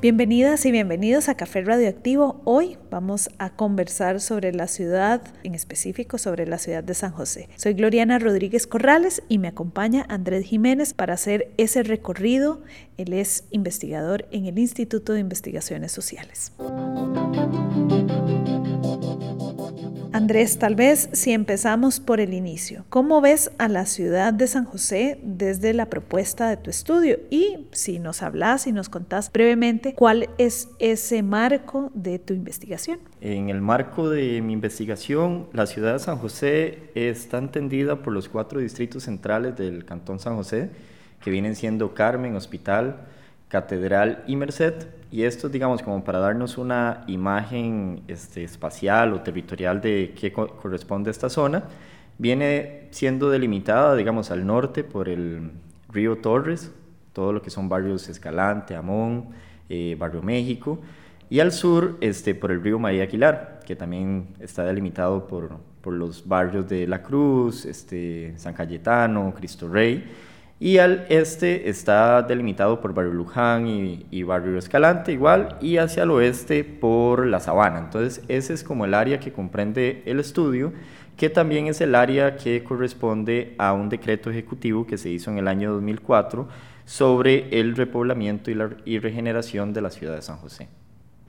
Bienvenidas y bienvenidos a Café Radioactivo. Hoy vamos a conversar sobre la ciudad, en específico sobre la ciudad de San José. Soy Gloriana Rodríguez Corrales y me acompaña Andrés Jiménez para hacer ese recorrido. Él es investigador en el Instituto de Investigaciones Sociales. Andrés, tal vez si empezamos por el inicio, ¿cómo ves a la ciudad de San José desde la propuesta de tu estudio? Y si nos hablas y nos contás brevemente cuál es ese marco de tu investigación. En el marco de mi investigación, la ciudad de San José está entendida por los cuatro distritos centrales del Cantón San José, que vienen siendo Carmen, Hospital, Catedral y Merced. Y esto, digamos, como para darnos una imagen este, espacial o territorial de qué corresponde a esta zona, viene siendo delimitada, digamos, al norte por el río Torres, todo lo que son barrios Escalante, Amón, eh, Barrio México, y al sur este, por el río María Aquilar, que también está delimitado por, por los barrios de La Cruz, este, San Cayetano, Cristo Rey, y al este está delimitado por Barrio Luján y, Barrio Escalante igual, y hacia el oeste por La Sabana. Entonces ese es como el área que comprende el estudio, que también es el área que corresponde a un decreto ejecutivo que se hizo en el año 2004 sobre el repoblamiento y la y regeneración de la ciudad de San José.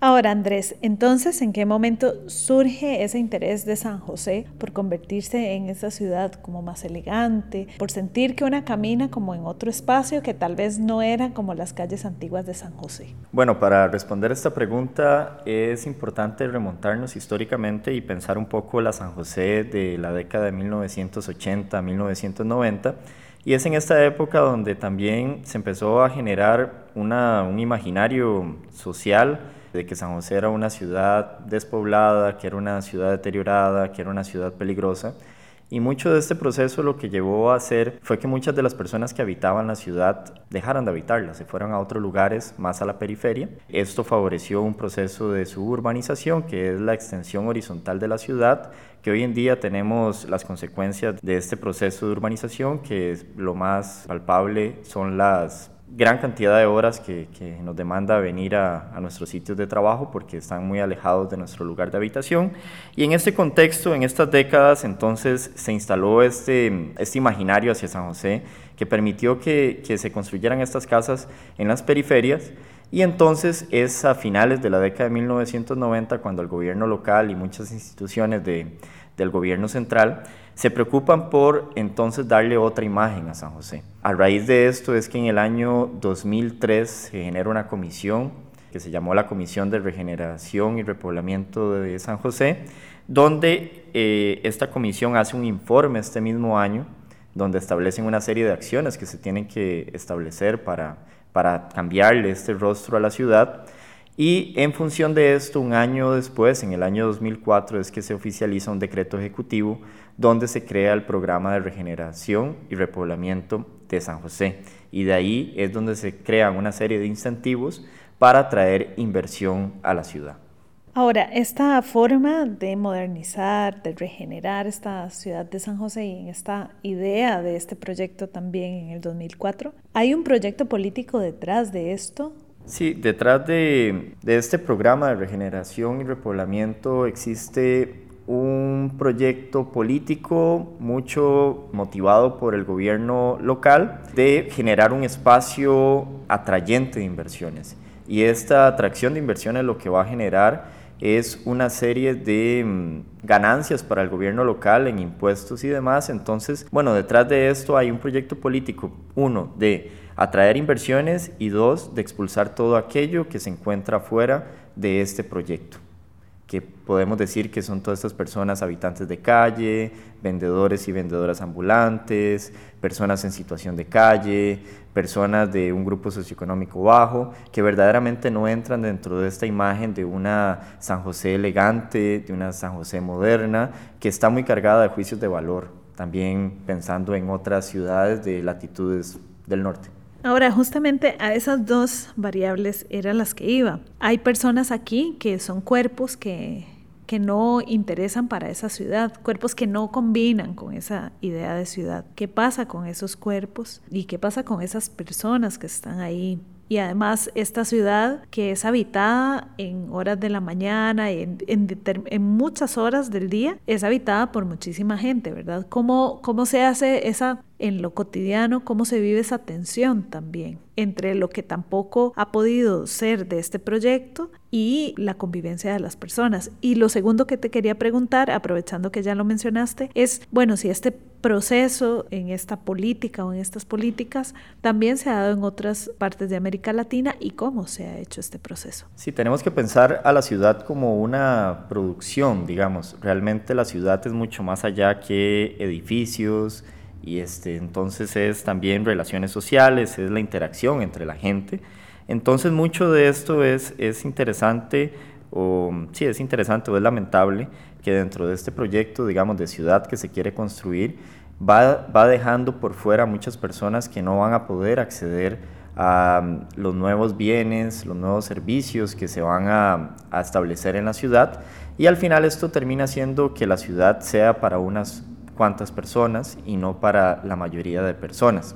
Ahora, Andrés, entonces, ¿en qué momento surge ese interés de San José por convertirse en esa ciudad como más elegante, por sentir que una camina como en otro espacio que tal vez no era como las calles antiguas de San José? Bueno, para responder esta pregunta es importante remontarnos históricamente y pensar un poco la San José de la década de 1980, 1990. Y es en esta época donde también se empezó a generar un imaginario social de que San José era una ciudad despoblada, que era una ciudad deteriorada, que era una ciudad peligrosa. Y mucho de este proceso lo que llevó a hacer fue que muchas de las personas que habitaban la ciudad dejaran de habitarla, se fueron a otros lugares más a la periferia. Esto favoreció un proceso de suburbanización, que es la extensión horizontal de la ciudad, que hoy en día tenemos las consecuencias de este proceso de urbanización, que lo más palpable son las gran cantidad de horas que, nos demanda venir a, nuestros sitios de trabajo porque están muy alejados de nuestro lugar de habitación. Y en este contexto, en estas décadas, entonces se instaló este, este imaginario hacia San José que permitió que, se construyeran estas casas en las periferias. Y entonces es a finales de la década de 1990 cuando el gobierno local y muchas instituciones del gobierno central se preocupan por entonces darle otra imagen a San José. A raíz de esto es que en el año 2003 se genera una comisión que se llamó la Comisión de Regeneración y Repoblamiento de San José, donde eh, esta comisión hace un informe este mismo año, donde establecen una serie de acciones que se tienen que establecer para, para cambiarle este rostro a la ciudad. Y en función de esto, un año después, en el año 2004, es que se oficializa un decreto ejecutivo donde se crea el programa de regeneración y repoblamiento de San José. Y de ahí es donde se crean una serie de incentivos para traer inversión a la ciudad. Ahora, esta forma de modernizar, de regenerar esta ciudad de San José y en esta idea de este proyecto también en el 2004, ¿hay un proyecto político detrás de esto? Sí, detrás de, este programa de regeneración y repoblamiento existe un proyecto político mucho motivado por el gobierno local de generar un espacio atrayente de inversiones. Y esta atracción de inversiones lo que va a generar es una serie de mm, ganancias para el gobierno local en impuestos y demás. Entonces, bueno, detrás de esto hay un proyecto político, uno, de atraer inversiones y dos, de expulsar todo aquello que se encuentra fuera de este proyecto que podemos decir que son todas estas personas habitantes de calle, vendedores y vendedoras ambulantes, personas en situación de calle, personas de un grupo socioeconómico bajo, que verdaderamente no entran dentro de esta imagen de una San José elegante, de una San José moderna, que está muy cargada de juicios de valor también pensando en otras ciudades de latitudes del norte. Ahora, justamente a esas dos variables eran las que iba. Hay personas aquí que son cuerpos que, que no interesan para esa ciudad, cuerpos que no combinan con esa idea de ciudad. ¿Qué pasa con esos cuerpos y qué pasa con esas personas que están ahí y además esta ciudad que es habitada en horas de la mañana, en, en, muchas horas del día, es habitada por muchísima gente, ¿verdad? ¿Cómo, cómo se hace esa en lo cotidiano, cómo se vive esa tensión también entre lo que tampoco ha podido ser de este proyecto y la convivencia de las personas. Y lo segundo que te quería preguntar, aprovechando que ya lo mencionaste, es, bueno, si este proceso en esta política o en estas políticas también se ha dado en otras partes de América Latina y cómo se ha hecho este proceso. Sí, tenemos que pensar a la ciudad como una producción, digamos. Realmente la ciudad es mucho más allá que edificios, y este, entonces es también relaciones sociales, es la interacción entre la gente. Entonces mucho de esto es, es interesante, o sí, es interesante o es lamentable que dentro de este proyecto, digamos, de ciudad que se quiere construir, va, va dejando por fuera muchas personas que no van a poder acceder a mm, los nuevos bienes, los nuevos servicios que se van a, a establecer en la ciudad y al final esto termina siendo que la ciudad sea para unas cuantas personas y no para la mayoría de personas.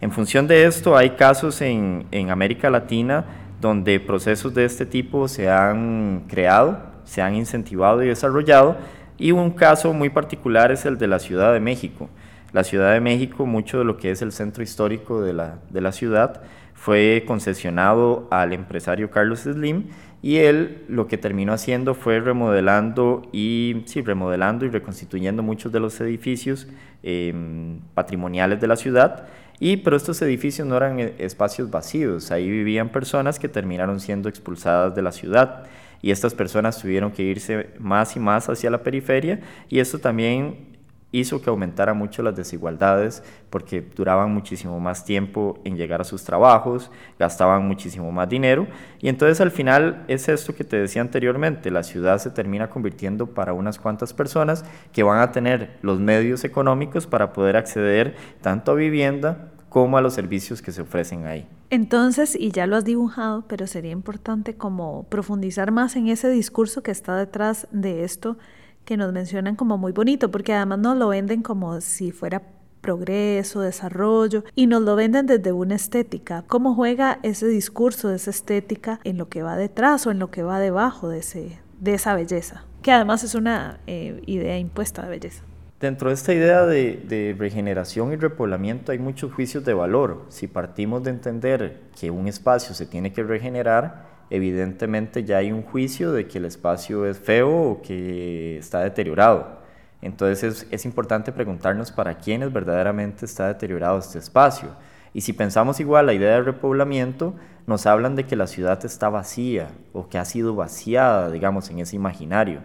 En función de esto, hay casos en, en América Latina donde procesos de este tipo se han creado, se han incentivado y desarrollado, y un caso muy particular es el de la Ciudad de México. La Ciudad de México, mucho de lo que es el centro histórico de la, de la ciudad, fue concesionado al empresario Carlos Slim y él lo que terminó haciendo fue remodelando y, sí, remodelando y reconstituyendo muchos de los edificios em, patrimoniales de la ciudad. Y, pero estos edificios no eran eh, espacios vacíos, ahí vivían personas que terminaron siendo expulsadas de la ciudad. Y estas personas tuvieron que irse más y más hacia la periferia. Y eso también hizo que aumentara mucho las desigualdades porque duraban muchísimo más tiempo en llegar a sus trabajos, gastaban muchísimo más dinero y entonces al final es esto que te decía anteriormente, la ciudad se termina convirtiendo para unas cuantas personas que van a tener los medios económicos para poder acceder tanto a vivienda como a los servicios que se ofrecen ahí. Entonces, y ya lo has dibujado, pero sería importante como profundizar más en ese discurso que está detrás de esto que nos mencionan como muy bonito, porque además nos lo venden como si fuera progreso, desarrollo, y nos lo venden desde una estética. ¿Cómo juega ese discurso, esa estética en lo que va detrás o en lo que va debajo de, ese, de esa belleza? Que además es una eh, idea impuesta de belleza. Dentro de esta idea de, de, regeneración y repoblamiento hay muchos juicios de valor. Si partimos de entender que un espacio se tiene que regenerar, evidentemente ya hay un juicio de que el espacio es feo o que está deteriorado. Entonces es, importante preguntarnos para quiénes verdaderamente está deteriorado este espacio. Y si pensamos igual la idea de repoblamiento, nos hablan de que la ciudad está vacía o que ha sido vaciada, digamos, en ese imaginario.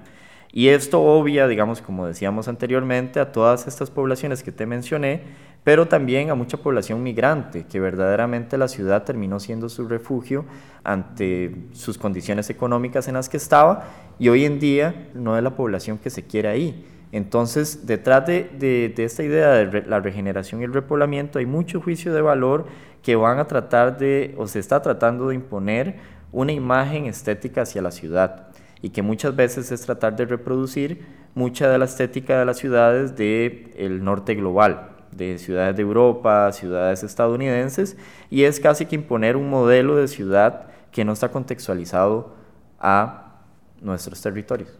Y esto obvia, digamos, como decíamos anteriormente, a todas estas poblaciones que te mencioné, pero también a mucha población migrante, que verdaderamente la ciudad terminó siendo su refugio ante sus condiciones económicas en las que estaba y hoy en día no es la población que se quiere ahí. Entonces, detrás de, de, esta idea de la regeneración y el repoblamiento hay mucho juicio de valor que van a tratar de, o se está tratando de imponer una imagen estética hacia la ciudad y que muchas veces es tratar de reproducir mucha de la estética de las ciudades del norte global, de ciudades de Europa, ciudades estadounidenses, y es casi que imponer un modelo de ciudad que no está contextualizado a nuestros territorios.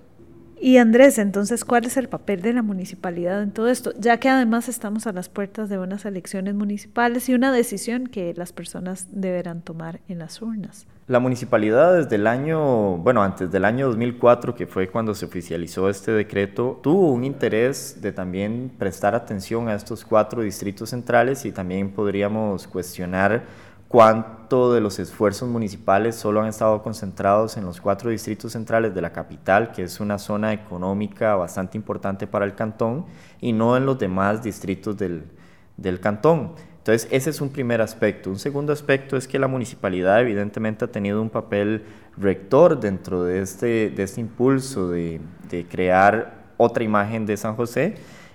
Y Andrés, entonces, ¿cuál es el papel de la municipalidad en todo esto? Ya que además estamos a las puertas de unas elecciones municipales y una decisión que las personas deberán tomar en las urnas. La municipalidad desde el año, bueno, antes del año 2004, que fue cuando se oficializó este decreto, tuvo un interés de también prestar atención a estos cuatro distritos centrales y también podríamos cuestionar cuánto de los esfuerzos municipales solo han estado concentrados en los cuatro distritos centrales de la capital, que es una zona económica bastante importante para el cantón, y no en los demás distritos del, del cantón. Entonces, ese es un primer aspecto. Un segundo aspecto es que la municipalidad evidentemente ha tenido un papel rector dentro de este, de este impulso de, de crear otra imagen de San José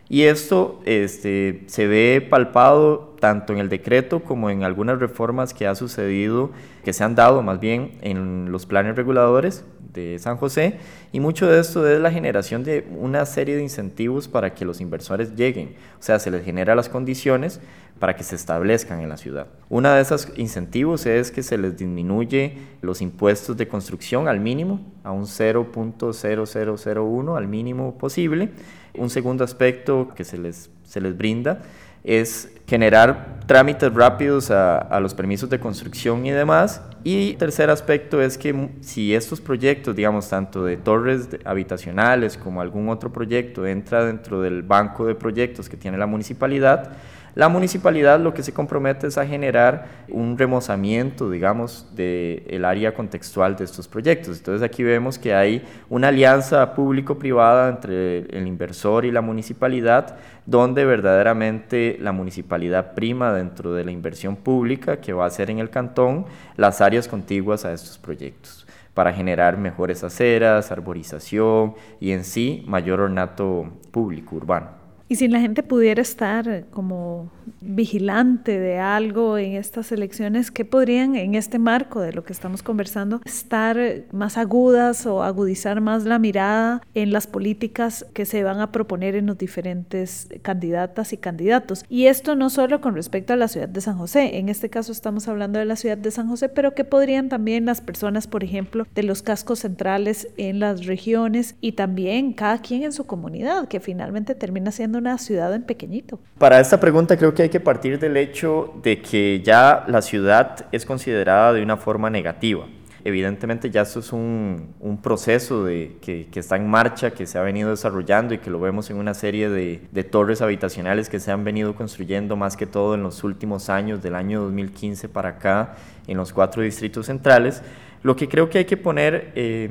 Y esto este, se ve palpado tanto en el decreto como en algunas reformas que ha sucedido, que se han dado más bien en los planes reguladores de San José y mucho de esto es la generación de una serie de incentivos para que los inversores lleguen, o sea, se les genera las condiciones para que se establezcan en la ciudad. Uno de esos incentivos es que se les disminuye los impuestos de construcción al mínimo, a un 0.0001 al mínimo posible. Un segundo aspecto que se les, se les brinda es generar trámites rápidos a, los permisos de construcción y demás. Y tercer aspecto es que si estos proyectos, digamos, tanto de torres habitacionales como algún otro proyecto entra dentro del banco de proyectos que tiene la municipalidad, la municipalidad lo que se compromete es a generar un remozamiento, digamos, del área contextual de estos proyectos. Entonces aquí vemos que hay una alianza público-privada entre el inversor y la municipalidad, donde verdaderamente la municipalidad prima dentro de la inversión pública que va a hacer en el cantón las áreas contiguas a estos proyectos para generar mejores aceras, arborización y en sí mayor ornato público urbano. Y si la gente pudiera estar como vigilante de algo en estas elecciones, ¿qué podrían en este marco de lo que estamos conversando estar más agudas o agudizar más la mirada en las políticas que se van a proponer en los diferentes candidatas y candidatos? Y esto no solo con respecto a la ciudad de San José, en este caso estamos hablando de la ciudad de San José, pero que podrían también las personas, por ejemplo, de los cascos centrales en las regiones y también cada quien en su comunidad, que finalmente termina siendo una ciudad en pequeñito? Para esta pregunta creo que hay que partir del hecho de que ya la ciudad es considerada de una forma negativa. Evidentemente ya esto es un, un proceso de, que, que, está en marcha, que se ha venido desarrollando y que lo vemos en una serie de, de, torres habitacionales que se han venido construyendo más que todo en los últimos años, del año 2015 para acá, en los cuatro distritos centrales. Lo que creo que hay que poner eh,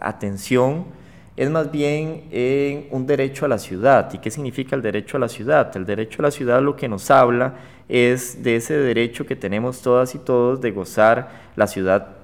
atención es más bien en un derecho a la ciudad. ¿Y qué significa el derecho a la ciudad? El derecho a la ciudad lo que nos habla es de ese derecho que tenemos todas y todos de gozar la ciudad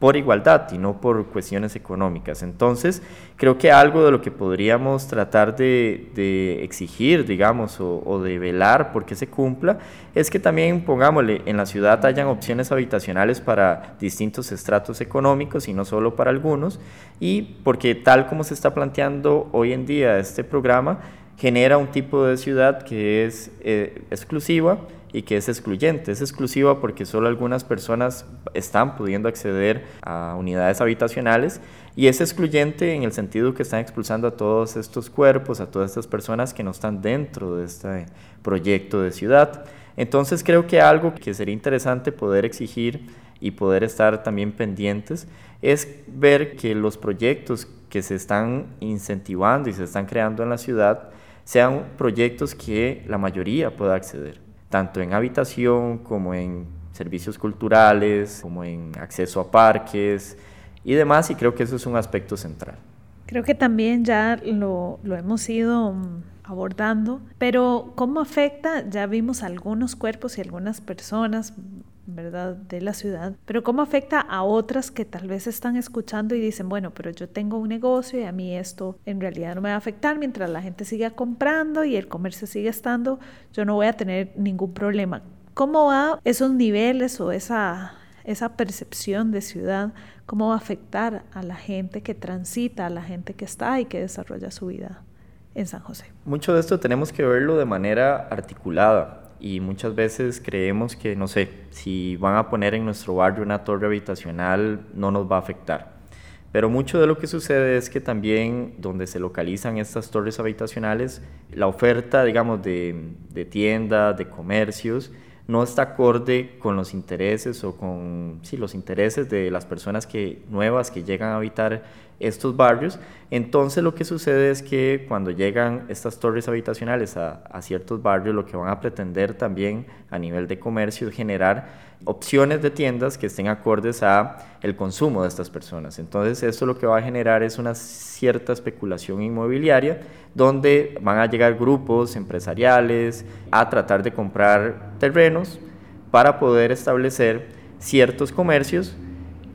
por igualdad y no por cuestiones económicas. Entonces, creo que algo de lo que podríamos tratar de, exigir, digamos, o, de velar porque se cumpla, es que también, pongámosle, en la ciudad hayan opciones habitacionales para distintos estratos económicos y no solo para algunos, y porque tal como se está planteando hoy en día este programa, genera un tipo de ciudad que es eh, exclusiva, y que es excluyente. Es exclusiva porque solo algunas personas están pudiendo acceder a unidades habitacionales y es excluyente en el sentido que están expulsando a todos estos cuerpos, a todas estas personas que no están dentro de este proyecto de ciudad. Entonces creo que algo que sería interesante poder exigir y poder estar también pendientes es ver que los proyectos que se están incentivando y se están creando en la ciudad sean proyectos que la mayoría pueda acceder tanto en habitación como en servicios culturales, como en acceso a parques y demás, y creo que eso es un aspecto central. Creo que también ya lo, hemos ido abordando, pero ¿cómo afecta? Ya vimos algunos cuerpos y algunas personas ¿verdad?, de la ciudad, pero cómo afecta a otras que tal vez están escuchando y dicen, bueno, pero yo tengo un negocio y a mí esto en realidad no me va a afectar mientras la gente siga comprando y el comercio sigue estando, yo no voy a tener ningún problema. ¿Cómo va esos niveles o esa, esa percepción de ciudad, cómo va a afectar a la gente que transita, a la gente que está y que desarrolla su vida en San José? Mucho de esto tenemos que verlo de manera articulada y muchas veces creemos que, no sé, si van a poner en nuestro barrio una torre habitacional no nos va a afectar. Pero mucho de lo que sucede es que también donde se localizan estas torres habitacionales, la oferta, digamos, de, de tiendas, de comercios, no está acorde con los intereses o con sí, los intereses de las personas que, nuevas que llegan a habitar estos barrios. Entonces lo que sucede es que cuando llegan estas torres habitacionales a, ciertos barrios, lo que van a pretender también a nivel de comercio es generar opciones de tiendas que estén acordes a el consumo de estas personas. Entonces, esto lo que va a generar es una cierta especulación inmobiliaria donde van a llegar grupos empresariales a tratar de comprar terrenos para poder establecer ciertos comercios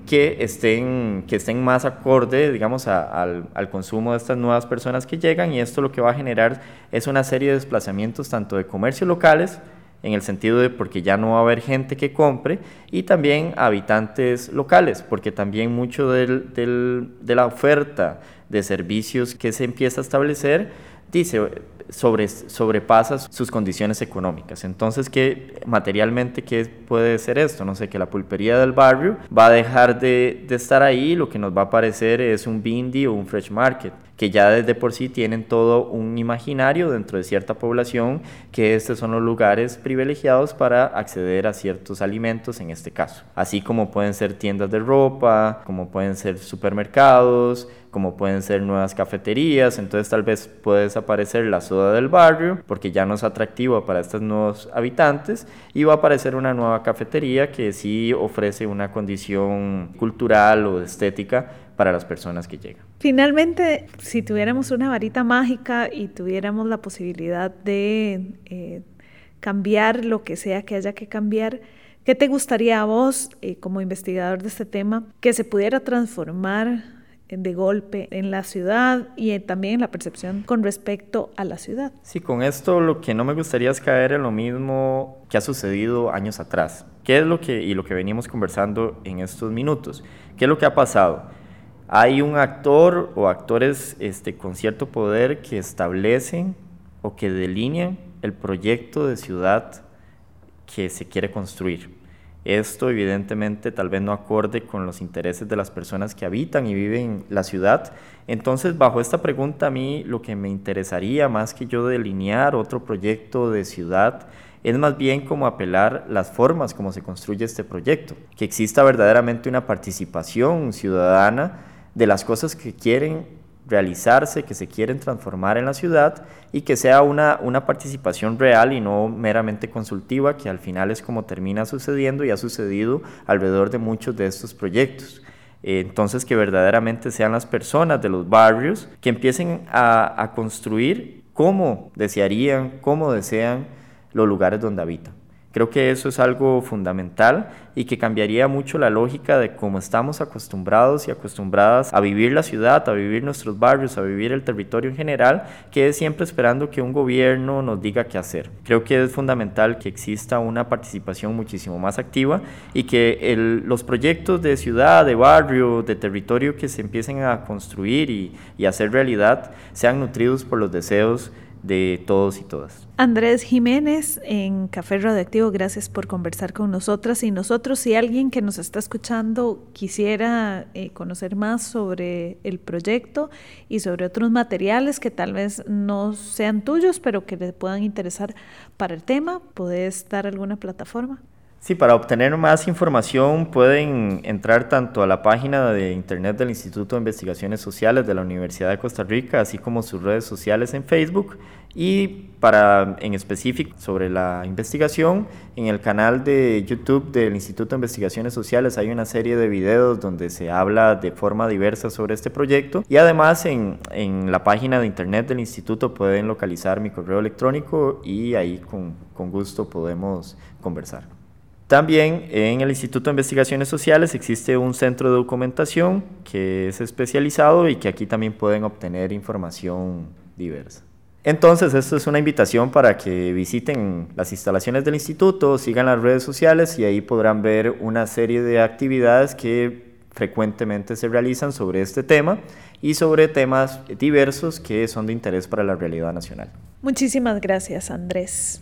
que estén, que estén más acorde, digamos, al, al, consumo de estas nuevas personas que llegan y esto lo que va a generar es una serie de desplazamientos tanto de comercios locales, en el sentido de porque ya no va a haber gente que compre, y también habitantes locales, porque también mucho del, del, de la oferta de servicios que se empieza a establecer dice sobre, sobrepasa sus condiciones económicas. Entonces, ¿qué materialmente qué puede ser esto? No sé, que la pulpería del barrio va a dejar de, de estar ahí, lo que nos va a aparecer es un bindi o un fresh market que ya desde por sí tienen todo un imaginario dentro de cierta población que estos son los lugares privilegiados para acceder a ciertos alimentos en este caso. Así como pueden ser tiendas de ropa, como pueden ser supermercados, como pueden ser nuevas cafeterías, entonces tal vez puede desaparecer la soda del barrio porque ya no es atractiva para estos nuevos habitantes y va a aparecer una nueva cafetería que sí ofrece una condición cultural o estética para las personas que llegan. Finalmente, si tuviéramos una varita mágica y tuviéramos la posibilidad de eh, cambiar lo que sea que haya que cambiar, ¿qué te gustaría a vos, eh, como investigador de este tema, que se pudiera transformar de golpe en la ciudad y también en la percepción con respecto a la ciudad. Sí, con esto lo que no me gustaría es caer en lo mismo que ha sucedido años atrás. ¿Qué es lo que, y lo que venimos conversando en estos minutos? ¿Qué es lo que ha pasado? hay un actor o actores este, con cierto poder que establecen o que delinean el proyecto de ciudad que se quiere construir. Esto evidentemente tal vez no acorde con los intereses de las personas que habitan y viven la ciudad. Entonces, bajo esta pregunta a mí lo que me interesaría más que yo delinear otro proyecto de ciudad es más bien como apelar las formas como se construye este proyecto, que exista verdaderamente una participación ciudadana de las cosas que quieren realizarse, que se quieren transformar en la ciudad y que sea una, una participación real y no meramente consultiva, que al final es como termina sucediendo y ha sucedido alrededor de muchos de estos proyectos. Entonces, que verdaderamente sean las personas de los barrios que empiecen a, a construir cómo desearían, cómo desean los lugares donde habitan. Creo que eso es algo fundamental y que cambiaría mucho la lógica de cómo estamos acostumbrados y acostumbradas a vivir la ciudad, a vivir nuestros barrios, a vivir el territorio en general, que es siempre esperando que un gobierno nos diga qué hacer. Creo que es fundamental que exista una participación muchísimo más activa y que los proyectos de ciudad, de barrio, de territorio que se empiecen a construir y, y hacer realidad sean nutridos por los deseos de todos y todas. Andrés Jiménez en Café Radioactivo, gracias por conversar con nosotras y nosotros. Si alguien que nos está escuchando quisiera eh, conocer más sobre el proyecto y sobre otros materiales que tal vez no sean tuyos, pero que le puedan interesar para el tema, ¿puedes dar alguna plataforma? Sí, para obtener más información pueden entrar tanto a la página de internet del Instituto de Investigaciones Sociales de la Universidad de Costa Rica, así como sus redes sociales en Facebook y para en específico sobre la investigación, en el canal de YouTube del Instituto de Investigaciones Sociales hay una serie de videos donde se habla de forma diversa sobre este proyecto y además en, en la página de internet del instituto pueden localizar mi correo electrónico y ahí con, con gusto podemos conversar. También en el Instituto de Investigaciones Sociales existe un centro de documentación que es especializado y que aquí también pueden obtener información diversa. Entonces, esto es una invitación para que visiten las instalaciones del instituto, sigan las redes sociales y ahí podrán ver una serie de actividades que frecuentemente se realizan sobre este tema y sobre temas diversos que son de interés para la realidad nacional. Muchísimas gracias, Andrés